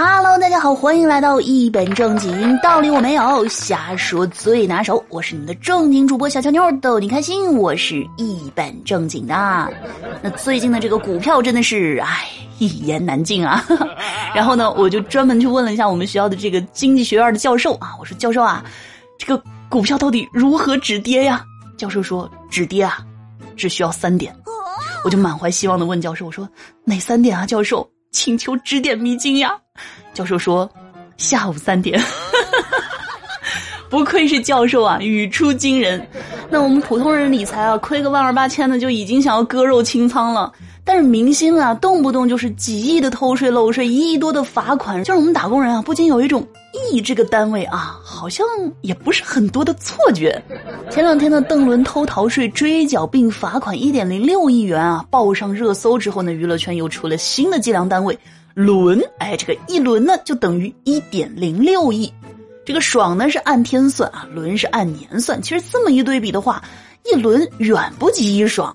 Hello，大家好，欢迎来到一本正经，道理我没有，瞎说最拿手。我是你们的正经主播小乔妞，逗你开心。我是一本正经的。那最近的这个股票真的是，唉，一言难尽啊。然后呢，我就专门去问了一下我们学校的这个经济学院的教授啊，我说教授啊，这个股票到底如何止跌呀？教授说止跌啊，只需要三点。我就满怀希望的问教授，我说哪三点啊？教授？请求指点迷津呀！教授说：“下午三点。”不愧是教授啊，语出惊人。那我们普通人理财啊，亏个万二八千的就已经想要割肉清仓了。但是明星啊，动不动就是几亿的偷税漏税，一亿多的罚款，就是我们打工人啊，不禁有一种亿这个单位啊，好像也不是很多的错觉。前两天呢，邓伦偷逃税追缴并罚款一点零六亿元啊，报上热搜之后呢，娱乐圈又出了新的计量单位轮，哎，这个一轮呢就等于一点零六亿。这个爽呢是按天算啊，轮是按年算。其实这么一对比的话，一轮远不及一爽。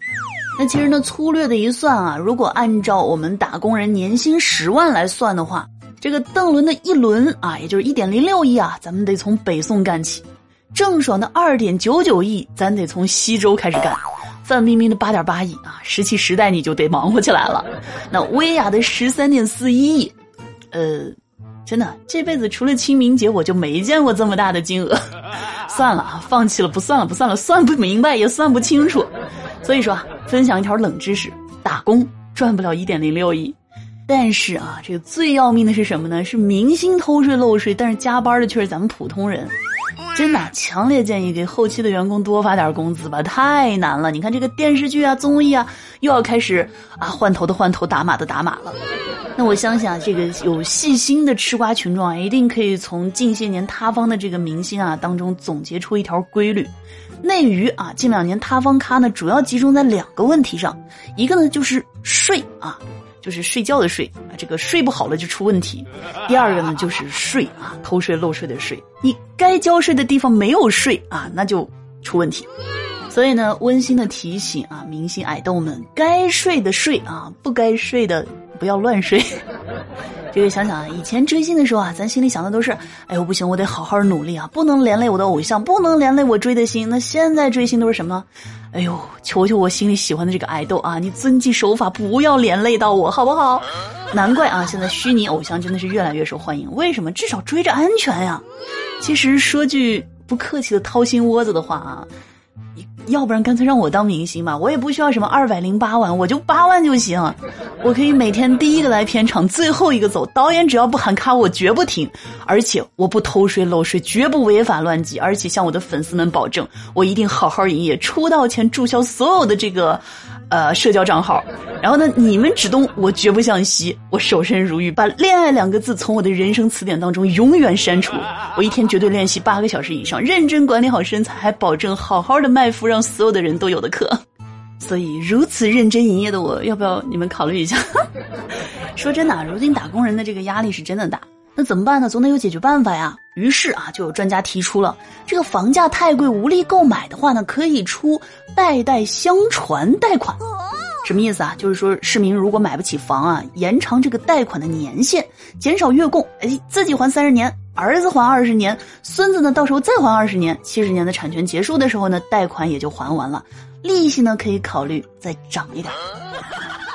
那其实呢，粗略的一算啊，如果按照我们打工人年薪十万来算的话，这个邓伦的一轮啊，也就是一点零六亿啊，咱们得从北宋干起；郑爽的二点九九亿，咱得从西周开始干；范冰冰的八点八亿啊，石器时代你就得忙活起来了；那薇娅的十三点四一亿，呃，真的这辈子除了清明节，我就没见过这么大的金额。算了，放弃了，不算了，不算了，算不明白也算不清楚。所以说，分享一条冷知识：打工赚不了一点零六亿，但是啊，这个最要命的是什么呢？是明星偷税漏税，但是加班的却是咱们普通人。真的，强烈建议给后期的员工多发点工资吧，太难了。你看这个电视剧啊、综艺啊，又要开始啊换头的换头、打码的打码了。那我相信啊，这个有细心的吃瓜群众啊，一定可以从近些年塌方的这个明星啊当中总结出一条规律。内娱啊，近两年塌方咖呢，主要集中在两个问题上，一个呢就是税啊，就是睡觉的睡啊，这个睡不好了就出问题；第二个呢就是税啊，偷税漏税的税，你该交税的地方没有税啊，那就出问题。所以呢，温馨的提醒啊，明星矮豆们，该睡的睡啊，不该睡的。不要乱睡。这个想想啊，以前追星的时候啊，咱心里想的都是，哎呦不行，我得好好努力啊，不能连累我的偶像，不能连累我追的星。那现在追星都是什么？哎呦，求求我心里喜欢的这个爱豆啊，你遵纪守法，不要连累到我，好不好？难怪啊，现在虚拟偶像真的是越来越受欢迎。为什么？至少追着安全呀。其实说句不客气的掏心窝子的话啊。要不然干脆让我当明星吧，我也不需要什么二百零八万，我就八万就行。我可以每天第一个来片场，最后一个走。导演只要不喊卡，我绝不停。而且我不偷税漏税，绝不违法乱纪。而且向我的粉丝们保证，我一定好好营业。出道前注销所有的这个。呃，社交账号，然后呢，你们只动我绝不向西，我守身如玉，把恋爱两个字从我的人生词典当中永远删除。我一天绝对练习八个小时以上，认真管理好身材，还保证好好的卖夫，让所有的人都有的课。所以如此认真营业的我，要不要你们考虑一下？说真的，如今打工人的这个压力是真的大。那怎么办呢？总得有解决办法呀。于是啊，就有专家提出了，这个房价太贵无力购买的话呢，可以出代代相传贷款。什么意思啊？就是说市民如果买不起房啊，延长这个贷款的年限，减少月供，哎，自己还三十年，儿子还二十年，孙子呢到时候再还二十年，七十年的产权结束的时候呢，贷款也就还完了，利息呢可以考虑再涨一点。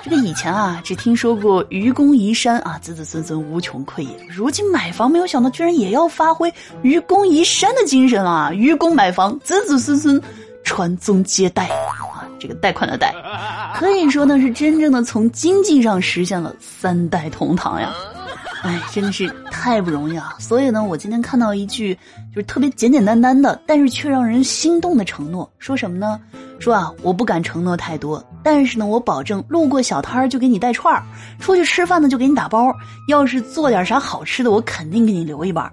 这个以前啊，只听说过愚公移山啊，子子孙孙无穷匮也。如今买房，没有想到居然也要发挥愚公移山的精神啊！愚公买房，子子孙孙传宗接代啊！这个贷款的贷，可以说呢是真正的从经济上实现了三代同堂呀！哎，真的是太不容易了！所以呢，我今天看到一句就是特别简简单单的，但是却让人心动的承诺，说什么呢？说啊，我不敢承诺太多，但是呢，我保证路过小摊儿就给你带串儿，出去吃饭呢就给你打包，要是做点啥好吃的，我肯定给你留一半。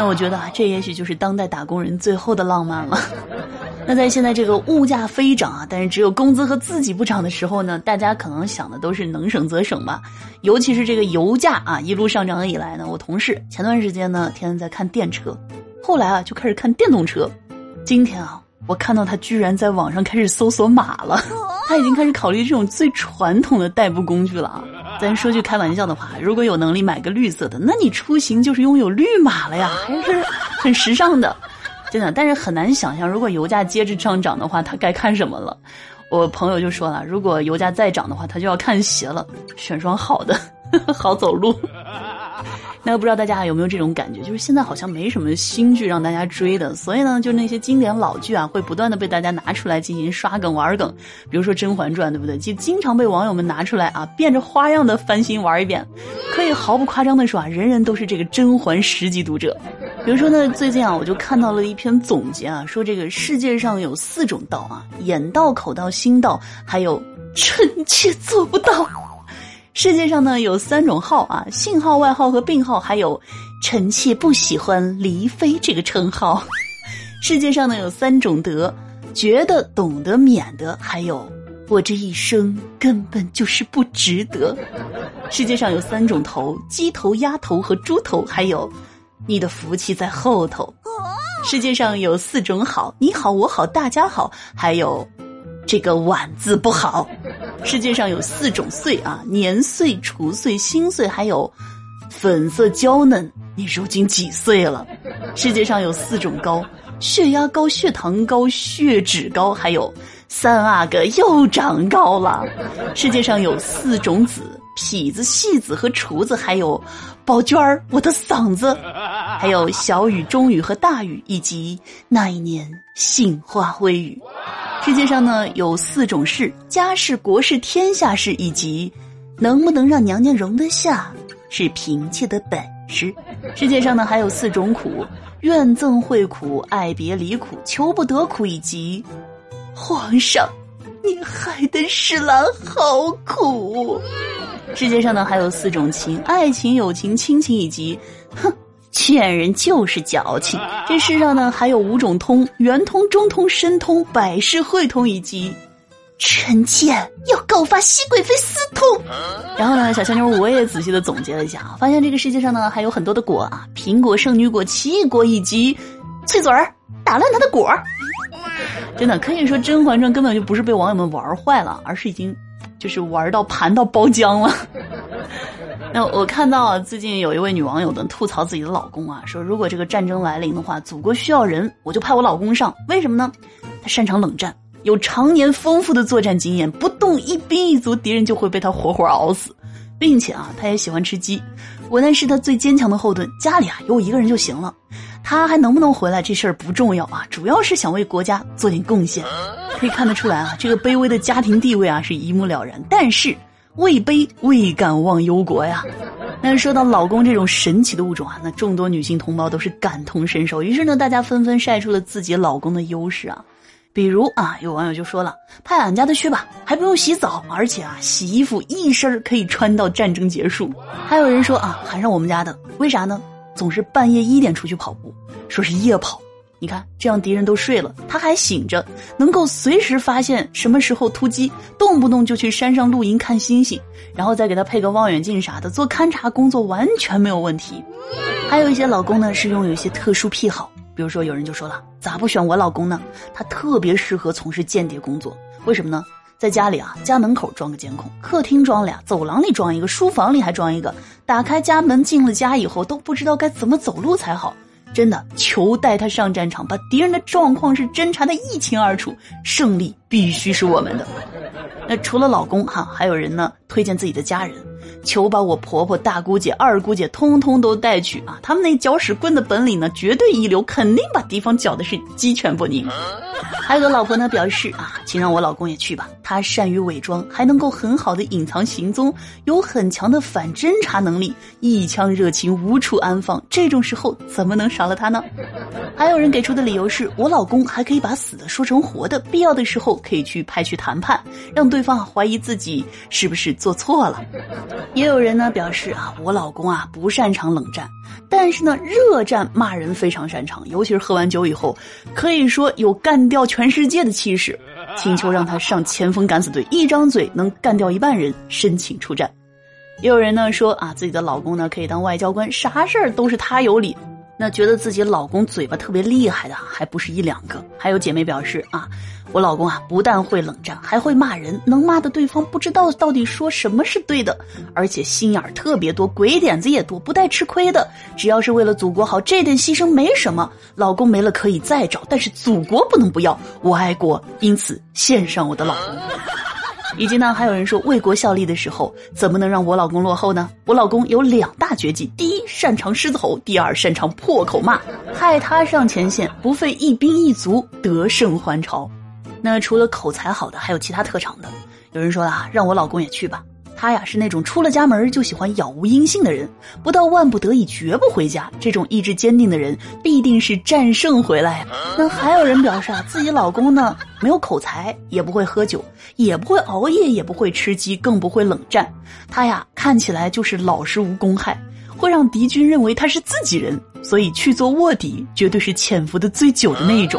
那我觉得啊，这也许就是当代打工人最后的浪漫了。那在现在这个物价飞涨啊，但是只有工资和自己不涨的时候呢，大家可能想的都是能省则省吧。尤其是这个油价啊一路上涨以来呢，我同事前段时间呢天天在看电车，后来啊就开始看电动车，今天啊。我看到他居然在网上开始搜索码了，他已经开始考虑这种最传统的代步工具了啊！咱说句开玩笑的话，如果有能力买个绿色的，那你出行就是拥有绿码了呀，还是很时尚的，真的。但是很难想象，如果油价接着上涨的话，他该看什么了？我朋友就说了，如果油价再涨的话，他就要看鞋了，选双好的，好走路。那不知道大家有没有这种感觉？就是现在好像没什么新剧让大家追的，所以呢，就那些经典老剧啊，会不断的被大家拿出来进行刷梗玩梗。比如说《甄嬛传》，对不对？就经常被网友们拿出来啊，变着花样的翻新玩一遍。可以毫不夸张的说啊，人人都是这个甄嬛十级读者。比如说呢，最近啊，我就看到了一篇总结啊，说这个世界上有四种道啊：眼道、口道、心道，还有臣妾做不到。世界上呢有三种号啊，姓号、外号和病号，还有臣妾不喜欢黎妃这个称号。世界上呢有三种德，觉得、懂得、免得，还有我这一生根本就是不值得。世界上有三种头，鸡头、鸭头和猪头，还有你的福气在后头。世界上有四种好，你好、我好、大家好，还有。这个晚字不好，世界上有四种岁啊，年岁、除岁、心岁，还有粉色娇嫩。你如今几岁了？世界上有四种高，血压高、血糖高、血脂高，还有三阿哥又长高了。世界上有四种子，痞子、戏子和厨子，还有宝娟儿，我的嗓子，还有小雨、中雨和大雨，以及那一年杏花微雨。世界上呢有四种事：家事、国事、天下事，以及能不能让娘娘容得下，是嫔妾的本事。世界上呢还有四种苦：怨憎会苦、爱别离苦、求不得苦，以及皇上，你害得侍郎好苦。世界上呢还有四种情：爱情、友情、亲情，以及哼。骗人就是矫情。这世上呢还有五种通：圆通、中通、深通、百世汇通，以及臣妾要告发熹贵妃私通。然后呢，小香妞我也仔细的总结了一下啊，发现这个世界上呢还有很多的果啊，苹果、圣女果、奇异果以及脆嘴儿打烂它的果儿。真的可以说，《甄嬛传》根本就不是被网友们玩坏了，而是已经就是玩到盘到包浆了。那我看到啊，最近有一位女网友的吐槽自己的老公啊，说如果这个战争来临的话，祖国需要人，我就派我老公上。为什么呢？他擅长冷战，有常年丰富的作战经验，不动一兵一卒，敌人就会被他活活熬死，并且啊，他也喜欢吃鸡，我那是他最坚强的后盾。家里啊有我一个人就行了，他还能不能回来这事儿不重要啊，主要是想为国家做点贡献。可以看得出来啊，这个卑微的家庭地位啊是一目了然，但是。位卑未敢忘忧国呀。那说到老公这种神奇的物种啊，那众多女性同胞都是感同身受。于是呢，大家纷纷晒出了自己老公的优势啊。比如啊，有网友就说了：“派俺家的去吧，还不用洗澡，而且啊，洗衣服一身可以穿到战争结束。”还有人说啊，喊上我们家的，为啥呢？总是半夜一点出去跑步，说是夜跑。你看，这样敌人都睡了，他还醒着，能够随时发现什么时候突击，动不动就去山上露营看星星，然后再给他配个望远镜啥的，做勘察工作完全没有问题。还有一些老公呢是拥有一些特殊癖好，比如说有人就说了，咋不选我老公呢？他特别适合从事间谍工作，为什么呢？在家里啊，家门口装个监控，客厅装俩，走廊里装一个，书房里还装一个，打开家门进了家以后都不知道该怎么走路才好。真的，求带他上战场，把敌人的状况是侦查的一清二楚，胜利必须是我们的。那除了老公哈，还有人呢推荐自己的家人。求把我婆婆、大姑姐、二姑姐通通都带去啊！他们那搅屎棍的本领呢，绝对一流，肯定把敌方搅的是鸡犬不宁。还有个老婆呢表示啊，请让我老公也去吧，他善于伪装，还能够很好的隐藏行踪，有很强的反侦查能力，一腔热情无处安放，这种时候怎么能少了他呢？还有人给出的理由是我老公还可以把死的说成活的，必要的时候可以去派去谈判，让对方怀疑自己是不是做错了。也有人呢表示啊，我老公啊不擅长冷战，但是呢热战骂人非常擅长，尤其是喝完酒以后，可以说有干掉全世界的气势。请求让他上前锋敢死队，一张嘴能干掉一半人，申请出战。也有人呢说啊，自己的老公呢可以当外交官，啥事儿都是他有理。那觉得自己老公嘴巴特别厉害的还不是一两个，还有姐妹表示啊，我老公啊，不但会冷战，还会骂人，能骂的对方不知道到底说什么是对的，而且心眼儿特别多，鬼点子也多，不带吃亏的。只要是为了祖国好，这点牺牲没什么。老公没了可以再找，但是祖国不能不要。我爱国，因此献上我的老公。以及呢，还有人说为国效力的时候，怎么能让我老公落后呢？我老公有两大绝技：第一，擅长狮子吼；第二，擅长破口骂。派他上前线，不费一兵一卒，得胜还朝。那除了口才好的，还有其他特长的。有人说了，让我老公也去吧。他呀是那种出了家门就喜欢杳无音信的人，不到万不得已绝不回家。这种意志坚定的人，必定是战胜回来。那还有人表示啊，自己老公呢没有口才，也不会喝酒，也不会熬夜，也不会吃鸡，更不会冷战。他呀看起来就是老实无公害，会让敌军认为他是自己人，所以去做卧底绝对是潜伏的最久的那一种。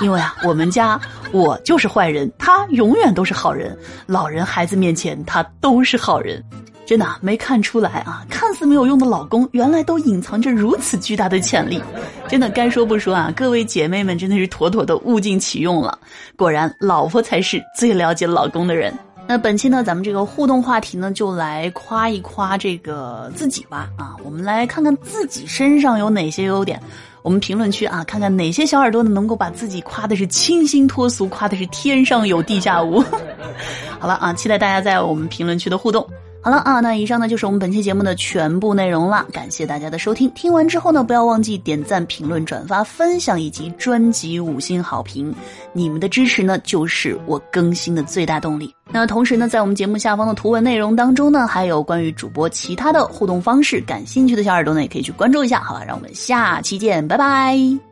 因为啊，我们家。我就是坏人，他永远都是好人。老人孩子面前，他都是好人。真的没看出来啊！看似没有用的老公，原来都隐藏着如此巨大的潜力。真的该说不说啊！各位姐妹们，真的是妥妥的物尽其用了。果然，老婆才是最了解老公的人。那本期呢，咱们这个互动话题呢，就来夸一夸这个自己吧。啊，我们来看看自己身上有哪些优点。我们评论区啊，看看哪些小耳朵呢能够把自己夸的是清新脱俗，夸的是天上有地下无。好了啊，期待大家在我们评论区的互动。好了啊，那以上呢就是我们本期节目的全部内容了。感谢大家的收听，听完之后呢，不要忘记点赞、评论、转发、分享以及专辑五星好评。你们的支持呢，就是我更新的最大动力。那同时呢，在我们节目下方的图文内容当中呢，还有关于主播其他的互动方式，感兴趣的小耳朵呢，也可以去关注一下。好吧，让我们下期见，拜拜。